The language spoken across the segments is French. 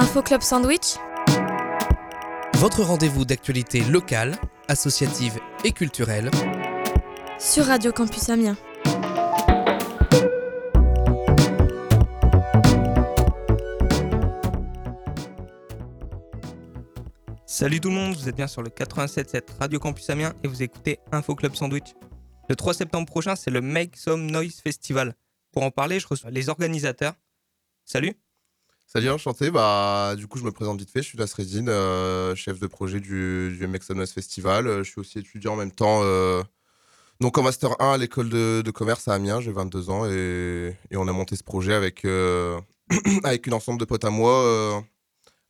Info Club Sandwich Votre rendez-vous d'actualité locale, associative et culturelle. sur Radio Campus Amiens. Salut tout le monde, vous êtes bien sur le 87.7 Radio Campus Amiens et vous écoutez Info Club Sandwich. Le 3 septembre prochain, c'est le Make Some Noise Festival. Pour en parler, je reçois les organisateurs. Salut Salut, enchanté. Bah, du coup, je me présente vite fait. Je suis Nasreddin, euh, chef de projet du, du MX Festival. Euh, Je suis aussi étudiant en même temps, euh, donc en Master 1 à l'école de, commerce à Amiens. J'ai 22 ans et, on a monté ce projet avec, une ensemble de potes à moi,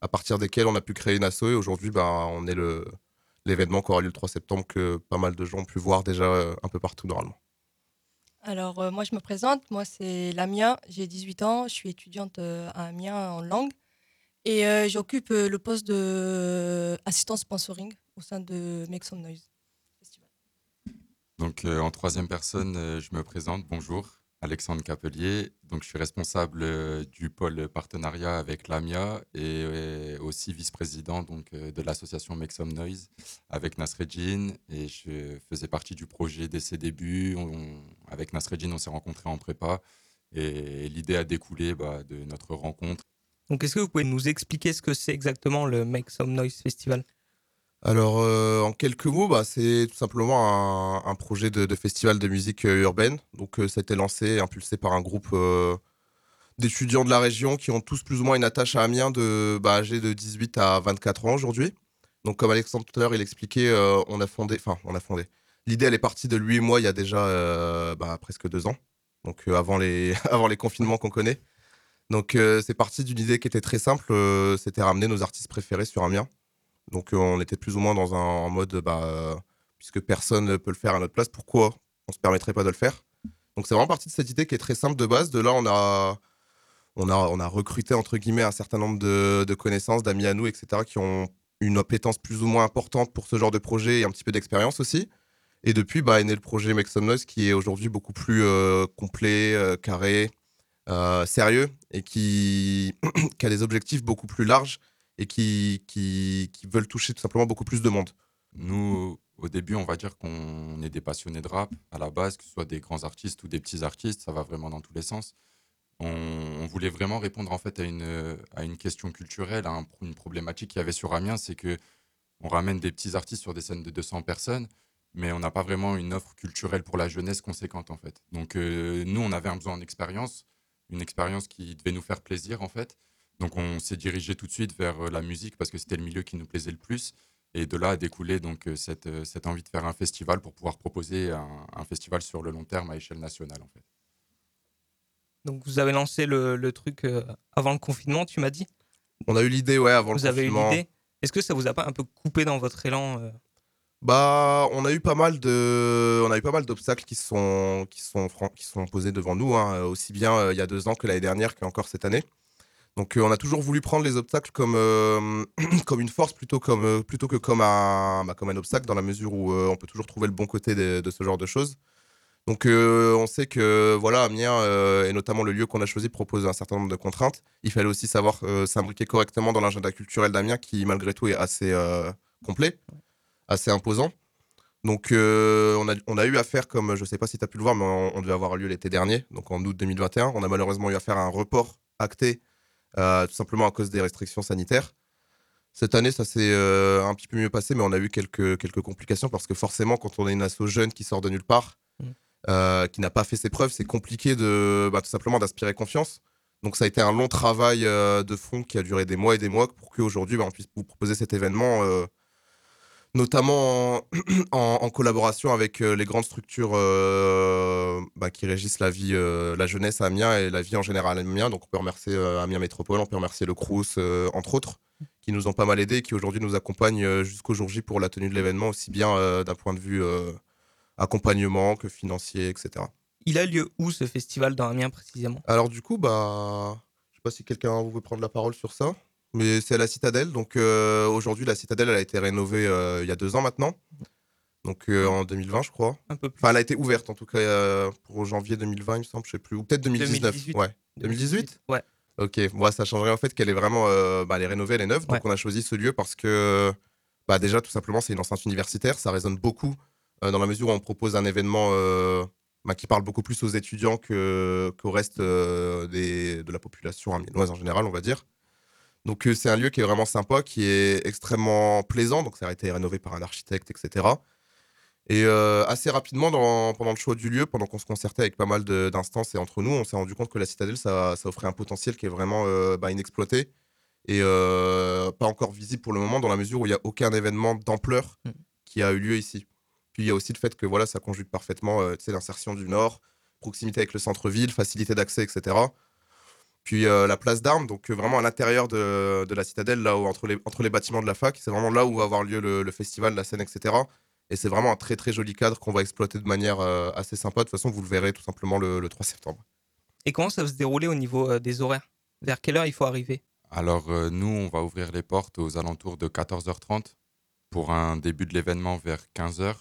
à partir desquels on a pu créer une asso. Et aujourd'hui, bah, on est l'événement qui aura lieu le 3 septembre que pas mal de gens ont pu voir déjà un peu partout normalement. Alors, euh, moi, je me présente. Moi, c'est Lamia. J'ai 18 ans. Je suis étudiante euh, à Amiens en langue. Et euh, j'occupe le poste d'assistant sponsoring au sein de Make Some Noise Festival. Donc en troisième personne, je me présente. Bonjour, Alexandre Capelier. Donc je suis responsable euh, du pôle partenariat avec l'AMIA et euh, aussi vice-président donc euh, de l'association Make Some Noise avec Nasreddin et je faisais partie du projet dès ses débuts. Avec Nasreddin, on s'est rencontrés en prépa et l'idée a découlé bah, de notre rencontre. Donc est-ce que vous pouvez nous expliquer ce que c'est exactement le Make Some Noise Festival? Alors, euh, en quelques mots, bah, c'est tout simplement un, projet de, festival de musique euh, urbaine. Donc, euh, ça a été lancé, impulsé par un groupe d'étudiants de la région qui ont tous plus ou moins une attache à Amiens, de, bah, âgés de 18 à 24 ans aujourd'hui. Donc, comme Alexandre tout à l'heure, il expliquait, on a fondé, enfin, on a fondé. L'idée, elle est partie de lui et moi il y a déjà bah, presque deux ans, donc avant, les, avant les confinements qu'on connaît. Donc, c'est parti d'une idée qui était très simple, c'était ramener nos artistes préférés sur Amiens. Donc euh, on était plus ou moins dans un mode, bah, euh, puisque personne ne peut le faire à notre place, pourquoi on se permettrait pas de le faire? Donc c'est vraiment parti de cette idée qui est très simple de base. De là, on a, on a, on a recruté entre guillemets un certain nombre de, connaissances, d'amis à nous, etc., qui ont une appétence plus ou moins importante pour ce genre de projet et un petit peu d'expérience aussi. Et depuis, bah, est né le projet Make Noise qui est aujourd'hui beaucoup plus euh, complet, carré, sérieux et qui a des objectifs beaucoup plus larges et qui, qui, qui veulent toucher tout simplement beaucoup plus de monde. Nous, au début, on va dire qu'on est des passionnés de rap à la base, que ce soit des grands artistes ou des petits artistes, ça va vraiment dans tous les sens. On, on voulait vraiment répondre en fait à une, à une question culturelle, à un- une problématique qu'il y avait sur Amiens, c'est que on ramène des petits artistes sur des scènes de 200 personnes, mais on n'a pas vraiment une offre culturelle pour la jeunesse conséquente en fait. Donc euh, nous, on avait un besoin d'expérience, une expérience qui devait nous faire plaisir en fait. Donc on s'est dirigé tout de suite vers euh, la musique parce que c'était le milieu qui nous plaisait le plus. Et de là a découlé donc euh, cette, euh, cette envie de faire un festival pour pouvoir proposer un, un festival sur le long terme à échelle nationale en fait. Donc vous avez lancé le, le truc avant le confinement, tu m'as dit? On a eu l'idée, ouais, avant Vous le avez eu confinement. l'idée? Est-ce que ça vous a pas un peu coupé dans votre élan Bah, on a eu pas mal de, on a eu pas mal d'obstacles qui sont, qui sont, qui sont posés devant nous, hein, aussi bien euh, il y a deux ans que l'année dernière qu'encore cette année. Donc, euh, on a toujours voulu prendre les obstacles comme, euh, comme une force plutôt, comme, euh, plutôt que comme un, bah, comme un obstacle, dans la mesure où on peut toujours trouver le bon côté de, ce genre de choses. Donc, on sait que voilà, Amiens, et notamment le lieu qu'on a choisi, propose un certain nombre de contraintes. Il fallait aussi savoir euh, s'imbriquer correctement dans l'agenda culturel d'Amiens, qui malgré tout est assez complet, assez imposant. Donc, on, a, on a eu affaire, comme je ne sais pas si tu as pu le voir, mais on, on devait avoir lieu l'été dernier, donc en août 2021. On a malheureusement eu affaire à un report acté, euh, tout simplement à cause des restrictions sanitaires. Cette année, ça s'est euh, un petit peu mieux passé, mais on a eu quelques, quelques complications parce que forcément, quand on est une asso jeune qui sort de nulle part, Mm. euh, qui n'a pas fait ses preuves, c'est compliqué de bah, tout simplement d'inspirer confiance. Donc ça a été un long travail de fond qui a duré des mois et des mois pour qu'aujourd'hui bah, on puisse vous proposer cet événement, notamment en, en- en collaboration avec euh, les grandes structures euh, bah, qui régissent la vie, euh, la jeunesse à Amiens et la vie en général à Amiens. Donc on peut remercier Amiens Métropole, on peut remercier le Crous, entre autres, qui nous ont pas mal aidés et qui aujourd'hui nous accompagnent jusqu'au jour J pour la tenue de l'événement, aussi bien d'un point de vue accompagnement que financier, etc. Il a lieu où ce festival dans Amiens précisément? Alors du coup, bah, je sais pas si quelqu'un veut prendre la parole sur ça, mais c'est à la Citadelle. Donc euh, aujourd'hui, la Citadelle, elle a été rénovée euh, il y a deux ans maintenant, donc euh, en 2020, je crois. Un peu plus. Enfin, elle a été ouverte en tout cas euh, pour janvier 2020, il me semble, je sais plus, ou peut-être 2019. 2018. Ouais. 2018 Ouais. Ok, moi ça changerait en fait qu'elle est vraiment, bah, elle est rénovée, elle est neuve, donc Ouais. on a choisi ce lieu parce que, bah déjà tout simplement c'est une enceinte universitaire, ça résonne beaucoup dans la mesure où on propose un événement bah, qui parle beaucoup plus aux étudiants qu'au reste des, de la population amiénoise en général, on va dire. Donc euh, c'est un lieu qui est vraiment sympa, qui est extrêmement plaisant, donc ça a été rénové par un architecte, etc. Et euh, assez rapidement, dans- pendant le choix du lieu, pendant qu'on se concertait avec pas mal d'instances et entre nous, on s'est rendu compte que la citadelle, ça, ça offrait un potentiel qui est vraiment euh, bah, inexploité et euh, pas encore visible pour le moment, dans la mesure où il n'y a aucun événement d'ampleur Mm. qui a eu lieu ici. Puis il y a aussi le fait que voilà, ça conjugue parfaitement l'insertion du Nord, proximité avec le centre-ville, facilité d'accès, etc. Puis euh, la place d'armes, donc euh, vraiment à l'intérieur de, de la citadelle, là où, entre, les, entre les bâtiments de la fac, c'est vraiment là où va avoir lieu le, le festival, la scène, etc. Et c'est vraiment un très très joli cadre qu'on va exploiter de manière euh, assez sympa. De toute façon, vous le verrez tout simplement le, le 3 septembre. Et comment ça va se dérouler au niveau euh, des horaires? Vers quelle heure il faut arriver? Alors, euh, nous, on va ouvrir les portes aux alentours de 14h30 pour un début de l'événement vers 15h,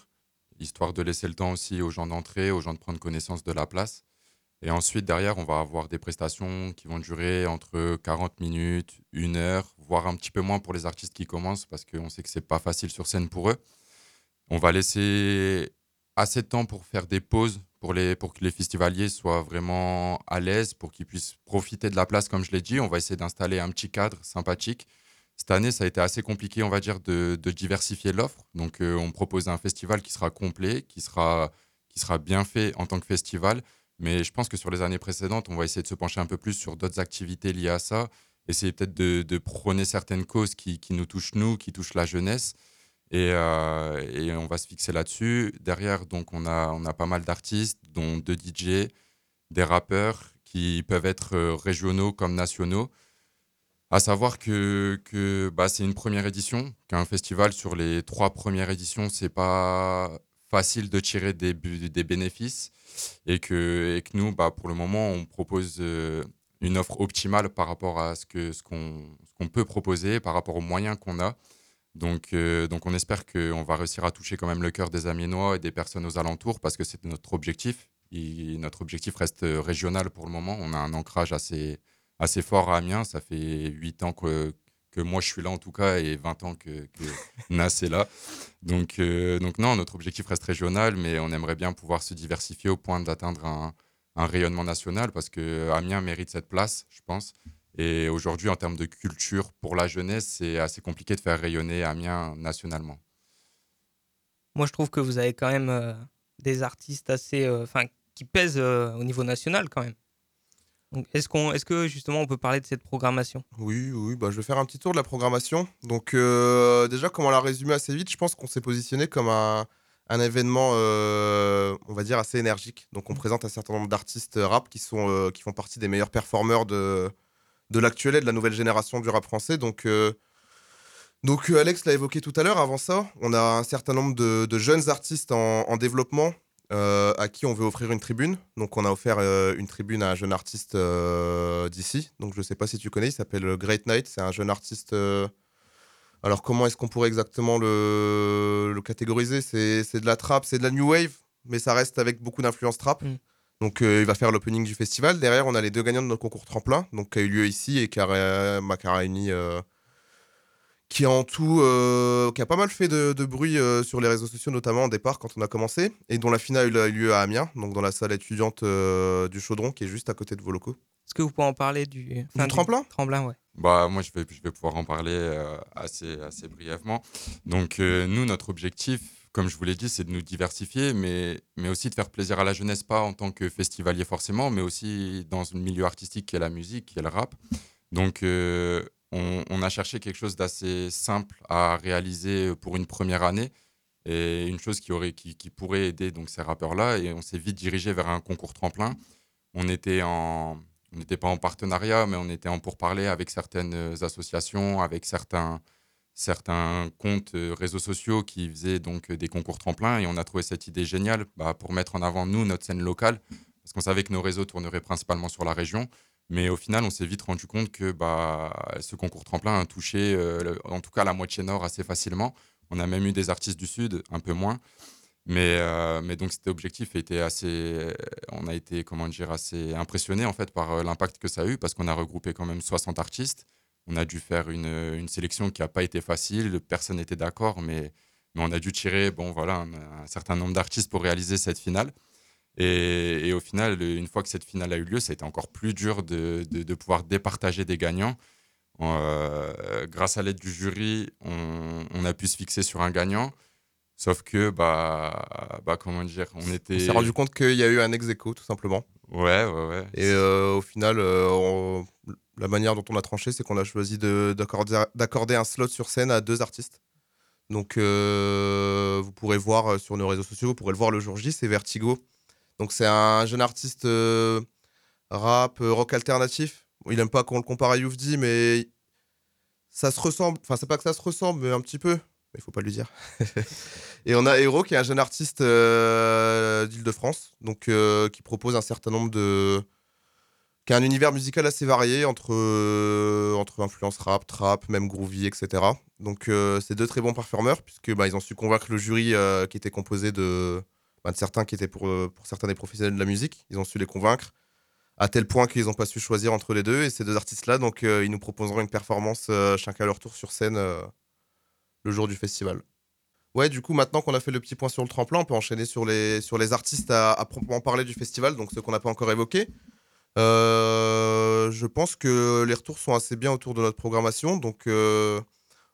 histoire de laisser le temps aussi aux gens d'entrer, aux gens de prendre connaissance de la place. Et ensuite, derrière, on va avoir des prestations qui vont durer entre 40 minutes, une heure, voire un petit peu moins pour les artistes qui commencent, parce qu'on sait que c'est pas facile sur scène pour eux. On va laisser assez de temps pour faire des pauses, pour, les, pour que les festivaliers soient vraiment à l'aise, pour qu'ils puissent profiter de la place, comme je l'ai dit. On va essayer d'installer un petit cadre sympathique. Cette année, ça a été assez compliqué, on va dire, de, diversifier l'offre. Donc, euh, on propose un festival qui sera complet, qui sera, qui sera bien fait en tant que festival. Mais je pense que sur les années précédentes, on va essayer de se pencher un peu plus sur d'autres activités liées à ça. Essayer peut-être de, prôner certaines causes qui, nous touchent, nous, qui touchent la jeunesse. Et, euh, et on va se fixer là-dessus. Derrière, donc, on a, pas mal d'artistes, dont deux DJ, des rappeurs qui peuvent être euh, régionaux comme nationaux. À savoir que, que bah, c'est une première édition, qu'un festival sur les trois premières éditions, c'est pas facile de tirer des, bénéfices et que, et que nous, bah, pour le moment, on propose euh, une offre optimale par rapport à ce qu'on ce qu'on peut proposer, par rapport aux moyens qu'on a. Donc, euh, donc on espère qu'on va réussir à toucher quand même le cœur des Amiénois et des personnes aux alentours parce que c'est notre objectif. Et notre objectif reste euh, régional pour le moment. On a un ancrage assez, assez fort à Amiens. Ça fait 8 ans que, que moi je suis là en tout cas et 20 ans que, que Nas est là. Donc, euh, donc non, notre objectif reste régional, mais on aimerait bien pouvoir se diversifier au point d'atteindre un, un rayonnement national parce que Amiens mérite cette place, je pense. Et aujourd'hui, en termes de culture pour la jeunesse, c'est assez compliqué de faire rayonner Amiens nationalement. Moi, je trouve que vous avez quand même euh, des artistes assez, euh, qui pèsent au niveau national quand même. Est-ce qu'on, est-ce que justement, on peut parler de cette programmation? Oui, oui, bah, je vais faire un petit tour de la programmation. Donc, euh, déjà, comme on l'a résumé assez vite, je pense qu'on s'est positionné comme un, un événement, euh, on va dire, assez énergique. Donc, on présente un certain nombre d'artistes rap qui, sont, euh, qui font partie des meilleurs performeurs de, de l'actuel et de la nouvelle génération du rap français. Donc, euh, donc euh, Alex l'a évoqué tout à l'heure. Avant ça, on a un certain nombre de, de jeunes artistes en, en développement euh, à qui on veut offrir une tribune. Donc, on a offert euh, une tribune à un jeune artiste euh, d'ici. Donc, je ne sais pas si tu connais, il s'appelle Great Night. C'est un jeune artiste. Alors, comment est-ce qu'on pourrait exactement le, le catégoriser? C'est de la trap, c'est de la new wave, mais ça reste avec beaucoup d'influence trap. Mm. Donc, il va faire l'opening du festival. Derrière, on a les deux gagnants de notre concours tremplin, donc qui a eu lieu ici et qui a, ré- qui a réuni. Qui a en tout, euh, qui a pas mal fait de, de bruit euh, sur les réseaux sociaux, notamment au départ quand on a commencé, et dont la finale a eu lieu à Amiens, donc dans la salle étudiante euh, du Chaudron, qui est juste à côté de vos locaux. Est-ce que vous pouvez en parler du, enfin, Du tremplin? Tremplin, ouais. Bah, moi, je vais, je vais pouvoir en parler euh, assez, assez brièvement. Donc, euh, nous, notre objectif, comme je vous l'ai dit, c'est de nous diversifier, mais, mais aussi de faire plaisir à la jeunesse, pas en tant que festivalier forcément, mais aussi dans le milieu artistique qui est la musique, qui est le rap. Donc, euh, on, a cherché quelque chose d'assez simple à réaliser pour une première année et une chose qui, pourrait aider donc, ces rappeurs-là. Et on s'est vite dirigé vers un concours tremplin. On était n'était pas en partenariat, mais on était en pourparlers avec certaines euh, associations, avec certains, comptes euh, réseaux sociaux qui faisaient donc euh, des concours tremplins. Et on a trouvé cette idée géniale bah, pour mettre en avant, nous, notre scène locale, parce qu'on savait que nos réseaux tourneraient principalement sur la région. Mais au final, on s'est vite rendu compte que bah, ce concours tremplin a touché, euh, en tout cas, la moitié nord assez facilement. On a même eu des artistes du Sud, un peu moins. Mais, euh, donc cet objectif été assez, on a été comment dire assez impressionné en fait par euh, l'impact que ça a eu parce qu'on a regroupé quand même 60 artistes. On a dû faire une, sélection qui n'a pas été facile, personne n'était d'accord, mais, on a dû tirer bon voilà un certain nombre d'artistes pour réaliser cette finale. Et, et, au final, une fois que cette finale a eu lieu, ça a été encore plus dur de, de, de pouvoir départager des gagnants. Euh, grâce à l'aide du jury, on, on, a pu se fixer sur un gagnant. Sauf que, bah, bah comment dire, on était. On s'est rendu compte qu'il y a eu un ex aequo, tout simplement. Ouais, ouais, ouais. Et euh, au final, euh, on... la manière dont on a tranché, c'est qu'on a choisi d'accorder un slot sur scène à deux artistes. Donc, vous pourrez voir sur nos réseaux sociaux, vous pourrez le voir le jour J, c'est Vertigo. Donc, c'est un jeune artiste euh, rap, euh, rock alternatif. Il aime pas qu'on le compare à Youfdi, mais ça se ressemble. Enfin, c'est pas que ça se ressemble, mais un petit peu mais il faut pas lui dire. et on a Hero qui est un jeune artiste euh, d'Île-de-France, donc qui propose un certain nombre de qui a un univers musical assez varié entre influence rap, trap, même groovy, etc. Donc c'est deux très bons performeurs puisque bah, ils ont su convaincre le jury qui était composé de, bah, certains qui étaient pour pour certains des professionnels de la musique. Ils ont su les convaincre à tel point qu'ils n'ont pas su choisir entre les deux et ces deux artistes là donc ils nous proposeront une performance chacun à leur tour sur scène le jour du festival. Ouais, du coup, maintenant qu'on a fait le petit point sur le tremplin, on peut enchaîner sur les, artistes à, à proprement parler du festival, donc ceux qu'on n'a pas encore évoqués. Euh, je pense que les retours sont assez bien autour de notre programmation, donc euh,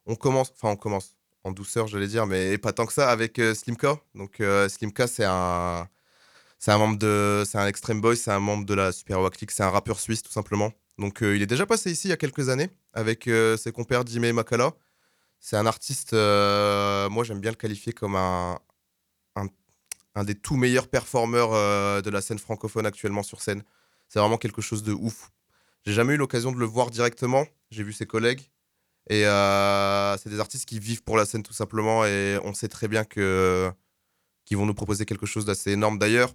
on commence, enfin on commence en douceur, j'allais dire, mais pas tant que ça avec euh, Slimka. Donc Slimka, c'est un, c'est un membre de, c'est un extreme boy, c'est un membre de la Super Wack c'est un rappeur suisse tout simplement. Donc il est déjà passé ici il y a quelques années avec ses compères Jimmy et Makala. C'est un artiste, euh, moi j'aime bien le qualifier comme un, un, un des tout meilleurs performeurs euh, de la scène francophone actuellement sur scène. C'est vraiment quelque chose de ouf. J'ai jamais eu l'occasion de le voir directement, j'ai vu ses collègues. Et euh, c'est des artistes qui vivent pour la scène tout simplement et on sait très bien qu'ils vont nous proposer quelque chose d'assez énorme. D'ailleurs,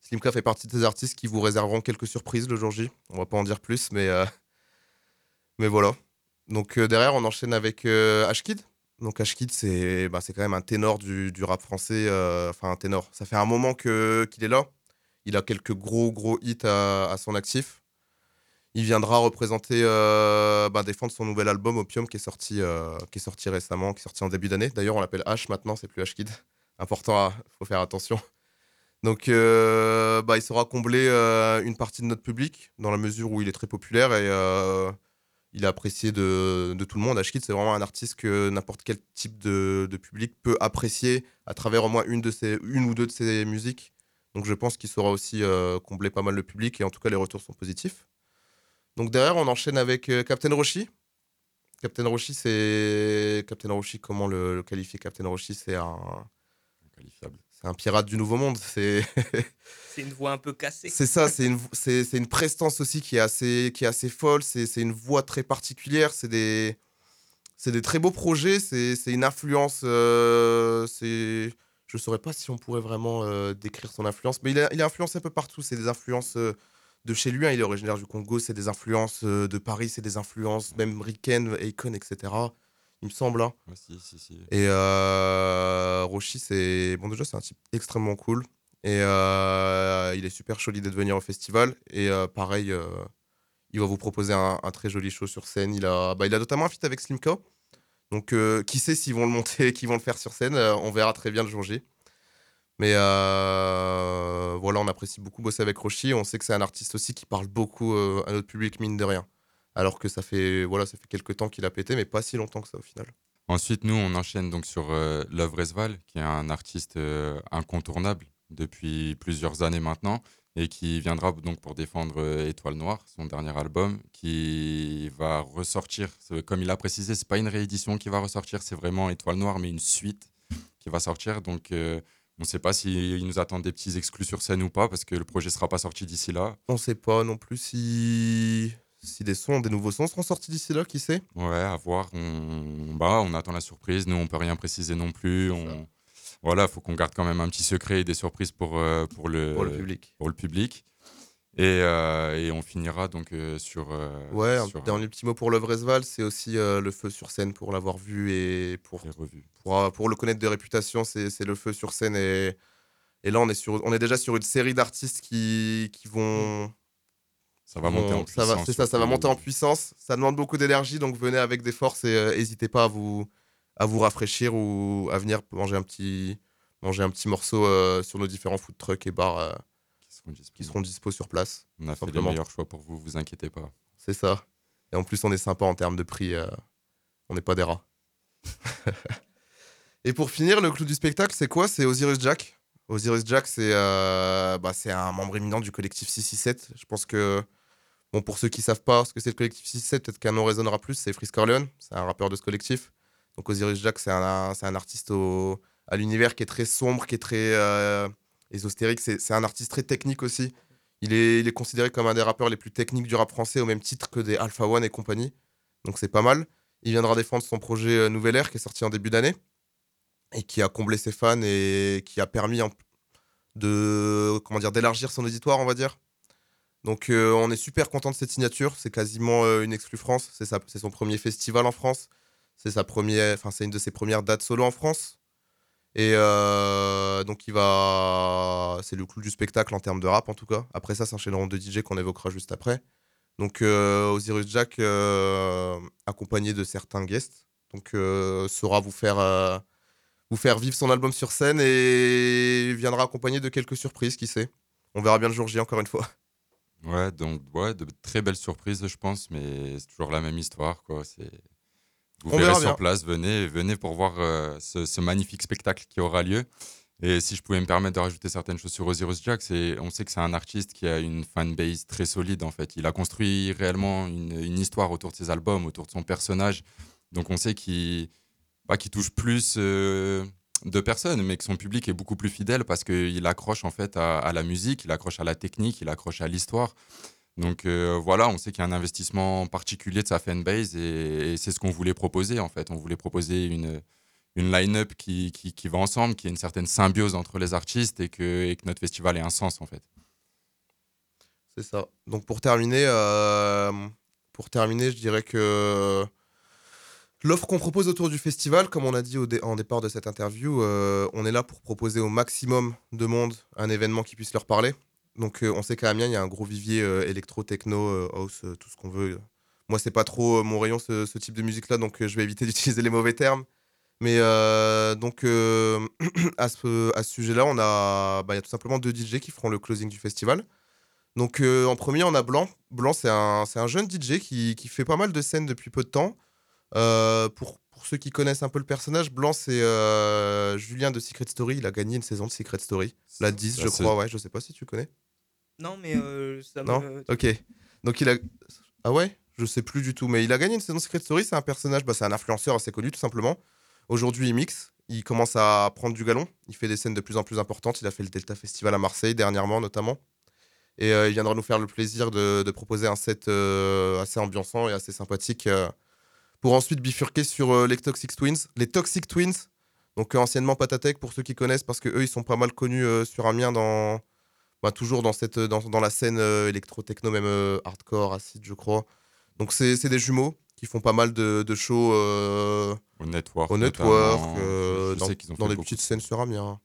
Slimka fait partie des artistes qui vous réserveront quelques surprises le jour J. On va pas en dire plus, mais, euh, mais voilà. Donc euh, derrière, on enchaîne avec Ashkid. Donc Ashkid, c'est bah, quand même un ténor du, du rap français. Enfin, un ténor. Ça fait un moment que- qu'il est là. Il a quelques gros, gros hits à, à son actif. Il viendra représenter, euh, bah, défendre son nouvel album Opium qui est sorti, euh, qui est sorti récemment, qui est sorti en début d'année. D'ailleurs, on l'appelle H maintenant, c'est plus Ashkid. Important, il faut faire attention. Donc, euh, bah, il saura combler une partie de notre public dans la mesure où il est très populaire et il est apprécié de, tout le monde. Ashkid, c'est vraiment un artiste que n'importe quel type de, public peut apprécier à travers au moins une, une ou deux de ses musiques. Donc, je pense qu'il saura aussi combler pas mal le public et en tout cas, les retours sont positifs. Donc, derrière, on enchaîne avec euh, Captain Roshi. Captain Roshi, c'est. Captain Roshi, comment le, le qualifier? Captain Roshi, c'est un. Qualifiable. C'est un pirate du Nouveau Monde. C'est. C'est une voix un peu cassée. C'est ça, c'est une, c'est, une prestance aussi qui est assez, qui est assez folle, c'est, c'est une voix très particulière, c'est des, c'est des très beaux projets, c'est, c'est une influence, euh, c'est, je ne saurais pas si on pourrait vraiment euh, décrire son influence, mais il est, il est influencé un peu partout, c'est des influences euh, de chez lui, hein, il est originaire du Congo, c'est des influences euh, de Paris, c'est des influences même Riken, Akon, etc. Il me semble. hein. Ouais, si, si, si. Et euh, Roshi, c'est. Bon, déjà, c'est un type extrêmement cool. Et euh, il est super joli d'être venir au festival. Et pareil, il va vous proposer un, un très joli show sur scène. Il a, bah, il a notamment un feat avec Slimka. Donc, euh, qui sait s'ils vont le monter, qu'ils vont le faire sur scène. euh, on verra très bien le jour J. Mais euh, voilà, on apprécie beaucoup bosser avec Roshi. On sait que c'est un artiste aussi qui parle beaucoup euh, à notre public, mine de rien. Alors que ça fait, voilà, ça fait quelques temps qu'il a pété, mais pas si longtemps que ça au final. Ensuite, nous, on enchaîne donc sur euh, Love Resval, qui est un artiste incontournable depuis plusieurs années maintenant et qui viendra donc pour défendre Étoile Noire, son dernier album, qui va ressortir. Comme il a précisé, c'est pas une réédition qui va ressortir, c'est vraiment Étoile Noire, mais une suite qui va sortir. Donc, on ne sait pas s'il nous attend des petits exclus sur scène ou pas, parce que le projet sera pas sorti d'ici là. On sait pas non plus si, si des sons, des nouveaux sons seront sortis d'ici là, qui sait? Ouais, à voir. On, bah, on attend la surprise. Nous, on peut rien préciser non plus. On... Voilà, faut qu'on garde quand même un petit secret et des surprises pour, euh, pour, le, pour le public. pour le public. Et, euh, et on finira donc euh, sur. euh, Ouais, un sur, dernier petit mot pour Lovresval, c'est aussi le feu sur scène pour l'avoir vu et pour, pour, pour le connaître de réputation, c'est le feu sur scène. Et, et là, on est, sur, on est déjà sur une série d'artistes qui, qui vont. Ça va monter en puissance. C'est ça, ça va monter en puissance. Ça demande beaucoup d'énergie, donc venez avec des forces et n'hésitez pas à vous, à vous rafraîchir ou à venir manger un petit, manger un petit morceau sur nos différents food trucks et bars Qui seront qui disponibles. seront dispo sur place. On a fait les meilleurs choix pour vous, vous inquiétez pas. C'est ça. Et en plus, on est sympa en termes de prix. euh, on n'est pas des rats. et pour finir, le clou du spectacle, c'est quoi? C'est Osiris Jack. Osiris Jack, c'est euh, bah, un membre éminent du collectif 667. Je pense que, bon, pour ceux qui savent pas ce que c'est le collectif 667, peut-être qu'un nom résonnera plus, c'est Frisk Corleone. C'est un rappeur de ce collectif. Donc Osiris Jack, c'est un, un artiste au- à l'univers qui est très sombre, qui est très euh, ésotérique. C'est un artiste très technique aussi. Il est, considéré comme un des rappeurs les plus techniques du rap français, au même titre que des Alpha One et compagnie. Donc c'est pas mal. Il viendra défendre son projet euh, Nouvelle Ère qui est sorti en début d'année et qui a comblé ses fans et qui a permis d'élargir son auditoire, on va dire. Donc euh, on est super content de cette signature. C'est quasiment euh, une exclue France. C'est son premier festival en France. C'est une de ses premières dates solo en France. Et euh, donc il va, c'est le clou du spectacle en termes de rap en tout cas. Après ça, s'enchaîneront deux DJ qu'on évoquera juste après. Donc euh, Osiris Jack, euh, accompagné de certains guests, donc euh, saura vous faire, vous faire vivre son album sur scène et viendra accompagné de quelques surprises, qui sait. On verra bien le jour J encore une fois. Ouais, donc ouais, de très belles surprises, je pense, mais c'est toujours la même histoire, quoi. C'est vous On verrez sur bien. place, venez, venez pour voir euh, ce, ce magnifique spectacle qui aura lieu. Et si je pouvais me permettre de rajouter certaines choses sur Osiris Jack, c'est on sait que c'est un artiste qui a une fanbase très solide en fait. Il a construit réellement une, une histoire autour de ses albums, autour de son personnage. Donc on sait qu'il bah, qu'il touche plus euh, de personnes, mais que son public est beaucoup plus fidèle parce qu'il accroche en fait à, à la musique, il accroche à la technique, il accroche à l'histoire. Donc euh, voilà, on sait qu'il y a un investissement particulier de sa fanbase et, c'est ce qu'on voulait proposer en fait. On voulait proposer une, une line-up qui, qui, va ensemble, qui a une certaine symbiose entre les artistes et que, notre festival ait un sens en fait. C'est ça. Donc pour terminer, euh, pour terminer, je dirais que l'offre qu'on propose autour du festival, comme on a dit au en départ de cette interview, euh, on est là pour proposer au maximum de monde un événement qui puisse leur parler. Donc euh, on sait qu'à Amiens, il y a un gros vivier euh, électro, techno, euh, house, tout ce qu'on veut. Moi, c'est pas trop mon rayon, ce, ce type de musique-là, donc je vais éviter d'utiliser les mauvais termes. Mais euh, donc euh, à ce, à ce sujet-là, on a, bah, il y a tout simplement deux DJ qui feront le closing du festival. Donc euh, en premier, on a Blanc. Blanc, c'est un, c'est un jeune DJ qui, qui fait pas mal de scènes depuis peu de temps. Pour, pour ceux qui connaissent un peu le personnage, Blanc, c'est Julien de Secret Story. Il a gagné une saison de Secret Story. La 10, Ça, je crois, ouais. Je sais pas si tu connais. Non, mais euh, ça Non me. Ok. Donc il a. Ah ouais? Je sais plus du tout. Mais il a gagné une saison Secret Story. C'est un personnage, bah, c'est un influenceur assez connu, tout simplement. Aujourd'hui, il mixe. Il commence à prendre du galon. Il fait des scènes de plus en plus importantes. Il a fait le Delta Festival à Marseille dernièrement, notamment. Et euh, il viendra nous faire le plaisir de, de proposer un set euh, assez ambiançant et assez sympathique euh, pour ensuite bifurquer sur les Toxic Twins. Les Toxic Twins, donc anciennement Patatech pour ceux qui connaissent, parce que eux ils sont pas mal connus sur Amiens dans, bah, toujours dans, cette, dans, dans la scène euh, électro-techno, même euh, hardcore, acide, je crois. Donc c'est des jumeaux qui font pas mal de, de shows euh, Au network. au network, euh, dans, sais qu'ils ont dans des petites scènes sur Amiens.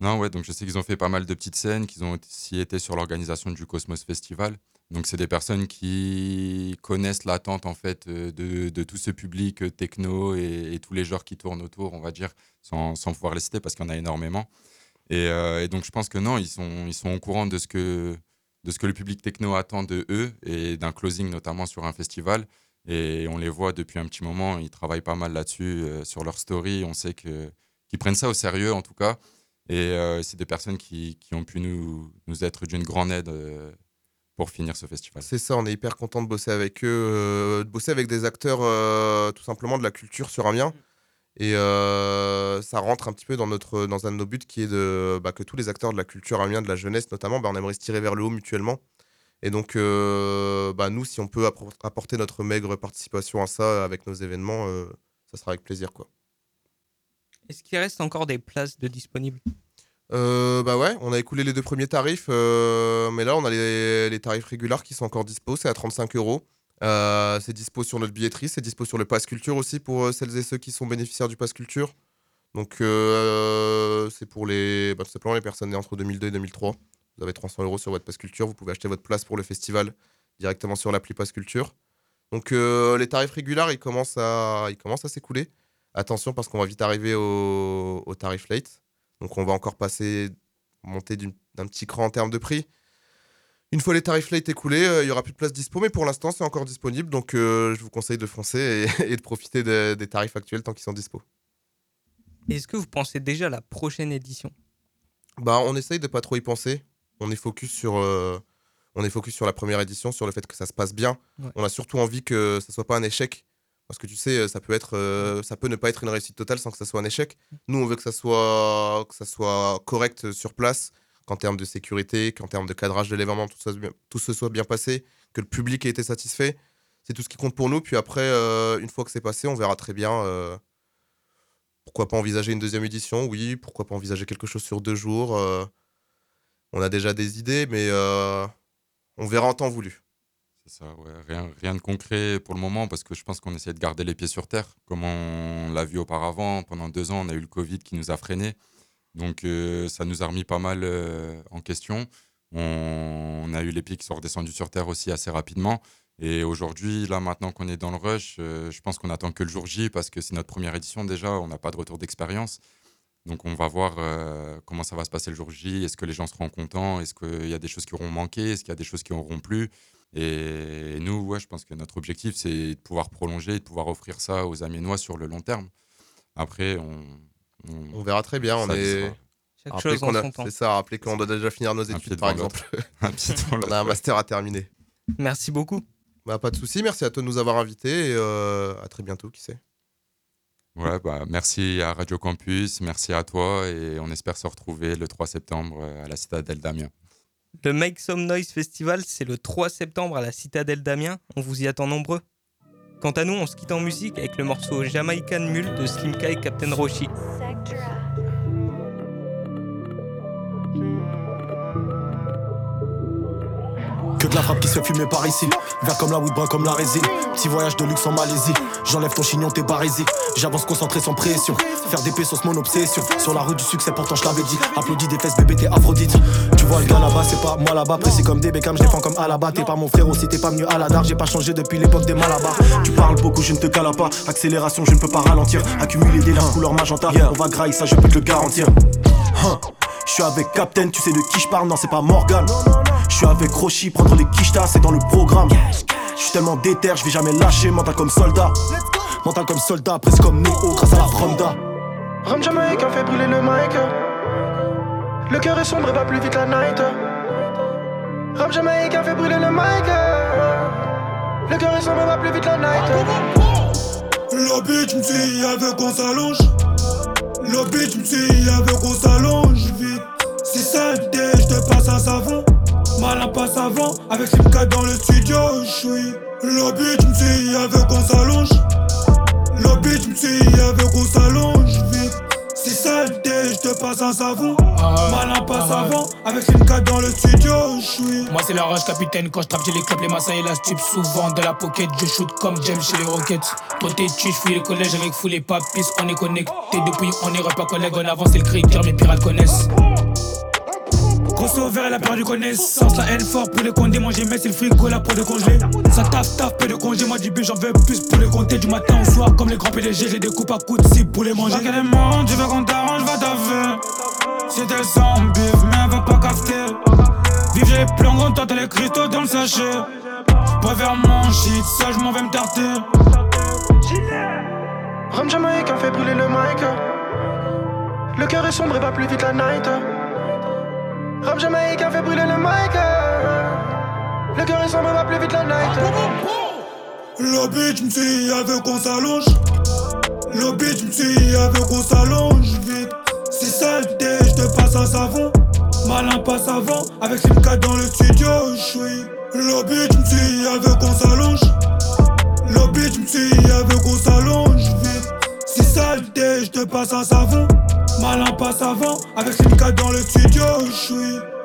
Non, ouais, donc je sais qu'ils ont fait pas mal de petites scènes, qu'ils ont aussi été sur l'organisation du Cosmos Festival. Donc c'est des personnes qui connaissent l'attente en fait euh, de, de tout ce public techno et, et tous les genres qui tournent autour, on va dire, sans, sans pouvoir les citer parce qu'il y en a énormément. Et, euh, et donc je pense que non, ils sont, ils sont au courant de ce, que, de ce que le public techno attend de eux et d'un closing notamment sur un festival. Et on les voit depuis un petit moment, ils travaillent pas mal là-dessus, euh, sur leur story. On sait qu'ils prennent ça au sérieux en tout cas. Et euh, c'est des personnes qui, qui ont pu nous, nous être d'une grande aide pour finir ce festival. C'est ça, on est hyper content de bosser avec eux, de bosser avec des acteurs tout simplement de la culture sur Amiens. Et euh, ça rentre un petit peu dans, notre, dans un de nos buts qui est de, bah, que tous les acteurs de la culture Amiens, de la jeunesse notamment, bah, on aimerait se tirer vers le haut mutuellement. Et donc, euh, bah, nous, si on peut apporter notre maigre participation à ça avec nos événements, euh, ça sera avec plaisir. quoi. Est-ce qu'il reste encore des places de disponibles? Euh, bah ouais, on a écoulé les deux premiers tarifs, euh, mais là on a les, les tarifs réguliers qui sont encore dispo, c'est à 35 euros. Euh, c'est dispo sur notre billetterie, c'est dispo sur le Pass Culture aussi pour euh, celles et ceux qui sont bénéficiaires du Pass Culture. Donc euh, c'est pour les, bah, tout simplement les personnes nées entre 2002 et 2003. Vous avez 300 euros sur votre Pass Culture, vous pouvez acheter votre place pour le festival directement sur l'appli Pass Culture. Donc les tarifs réguliers, ils commencent à, ils commencent à s'écouler. Attention parce qu'on va vite arriver au, au tarif late. Donc on va encore passer, monter d'un petit cran en termes de prix. Une fois les tarifs late écoulés, euh, il y aura plus de place dispo, mais pour l'instant c'est encore disponible. Donc euh, je vous conseille de foncer et, et de profiter de- des tarifs actuels tant qu'ils sont dispo. Est-ce que vous pensez déjà à la prochaine édition? Bah on essaye de pas trop y penser. On est focus sur, euh, on est focus sur la première édition, sur le fait que ça se passe bien. Ouais. On a surtout envie que ça soit pas un échec. Parce que tu sais, ça peut, être, euh, ça peut ne pas être une réussite totale sans que ça soit un échec. Nous, on veut que ça soit, que ça soit correct sur place, qu'en termes de sécurité, qu'en termes de cadrage de l'événement, tout, se soit bien passé, que le public ait été satisfait. C'est tout ce qui compte pour nous. Puis après, euh, une fois que c'est passé, on verra très bien. euh, pourquoi pas envisager une deuxième édition Oui. Pourquoi pas envisager quelque chose sur deux jours euh, On a déjà des idées, mais on verra en temps voulu. C'est ça. Rien, rien de concret pour le moment parce que je pense qu'on essaie de garder les pieds sur terre. Comme on l'a vu auparavant, pendant deux ans, on a eu le Covid qui nous a freinés. Donc euh, ça nous a remis pas mal euh, en question. On, a eu les pieds qui sont redescendus sur terre aussi assez rapidement. Et aujourd'hui, là maintenant qu'on est dans le rush, euh, je pense qu'on attend que le jour J parce que c'est notre première édition déjà, on n'a pas de retour d'expérience. Donc on va voir comment ça va se passer le jour J. Est-ce que les gens seront contents? Est-ce qu'il y a des choses qui auront manqué? Est-ce qu'il y a des choses qui auront plu? Et nous, je pense que notre objectif, c'est de pouvoir prolonger et de pouvoir offrir ça aux Amiénois sur le long terme. Après, on. On verra très bien. On ça est... Chaque chose en a- son temps. C'est ça, rappelez qu'on doit déjà finir nos études, par exemple. Un On a un master à terminer. Merci beaucoup. Bah, pas de souci, merci à toi de nous avoir invités et euh, à très bientôt, qui sait. Ouais, bah, merci à Radio Campus, merci à toi et on espère se retrouver le 3 septembre euh, à la Citadelle d'Amiens. Le Make Some Noise Festival, c'est le 3 septembre à la Citadelle d'Amiens. On vous y attend nombreux. Quant à nous, on se quitte en musique avec le morceau Jamaican Mule de Slimka et Captain Roshi. Yeah. Que de la frappe qui se fait fumer par ici. Vert comme la weed, brun comme la résine. Petit voyage de luxe en Malaisie. J'enlève ton chignon, t'es barésie. J'avance concentré sans pression. Faire des pesos, mon obsession. Sur la route du succès, pourtant je l'avais dit. Applaudis des fesses, bébé, t'es Aphrodite. Tu vois le gars là-bas, c'est pas moi là-bas. Précis comme des Beckham, je défends comme Alaba. T'es pas mon frère aussi, t'es pas venu à la dar. J'ai pas changé depuis l'époque des Malabar. Tu parles beaucoup, je ne te cala pas. Accélération, je ne peux pas ralentir. Accumuler des larmes couleur magenta. On va grailler, ça je peux te le garantir. Hein. Je suis avec Captain, tu sais de qui je parle, non c'est pas Morgan. Je suis avec Roshi, prendre les quichetas, c'est dans le programme. Je suis tellement déter, je vais jamais lâcher, mental comme soldat. Mental comme soldat, presque comme Neo, grâce à la Fronda. Rhum jamaïcain fait brûler le mic. Le cœur est sombre et va plus vite la night. Rhum jamaïcain fait brûler le mic. Le cœur est sombre et va plus vite la night. La bitch me dit elle veut qu'on s'allonge La bitch me dit elle veut qu'on s'allonge vite C'est saleté, je te passe un savon Malin pas savant, avec Simka dans le studio, j'suis La bitch me dit elle veut qu'on s'allonge. La bitch me elle veut qu'on s'allonge vite. C'est saleté, je te passe un savon. Malin pas savant, avec Simka dans le studio, j'suis Moi c'est la rage capitaine quand je trappe j'ai les clubs, les massins et la stup souvent dans la pocket Je shoot comme James chez les Rockets. Toi t'es tu, fouille les collèges avec fou les papis On est connecté depuis on est pas collègues On avance c'est le critère mes pirates connaissent Grosso vert et la perdu connaissance. La haine fort pour les condés Manger mais c'est le frigo là pour les congelés Ça taf taf peu de congé Moi du B j'en veux plus pour les compter. Du matin au soir comme les grands PDG J'ai des coupes à coups de cible pour les manger. Qu'elle est monde, tu veux qu'on t'arrange, va t'affaire C'est elle sans bif, mais elle va pas cafeter Vive j'ai plein gros, toi t'as les cristaux dans le sachet. Préfère mon shit, ça je m'en vais me tarter. Rhum jamaïcain fait brûler le mic. Le cœur est sombre et va plus vite la night. Rhum jamaïcain fait brûler le mic. Le cœur est sombre va plus vite la night. La bitch me dit elle veut qu'on s'allonge. La bitch me dit elle veut qu'on s'allonge vite. C'est saleté, je te passe un savon. Malin pas savant, avec Simka dans le studio, j'suis La bitch me dit elle veut qu'on s'allonge. La bitch me dit elle veut qu'on s'allonge vite. C'est saleté, je te passe un savon Malin passe avant, avec Rimka dans le studio, je suis.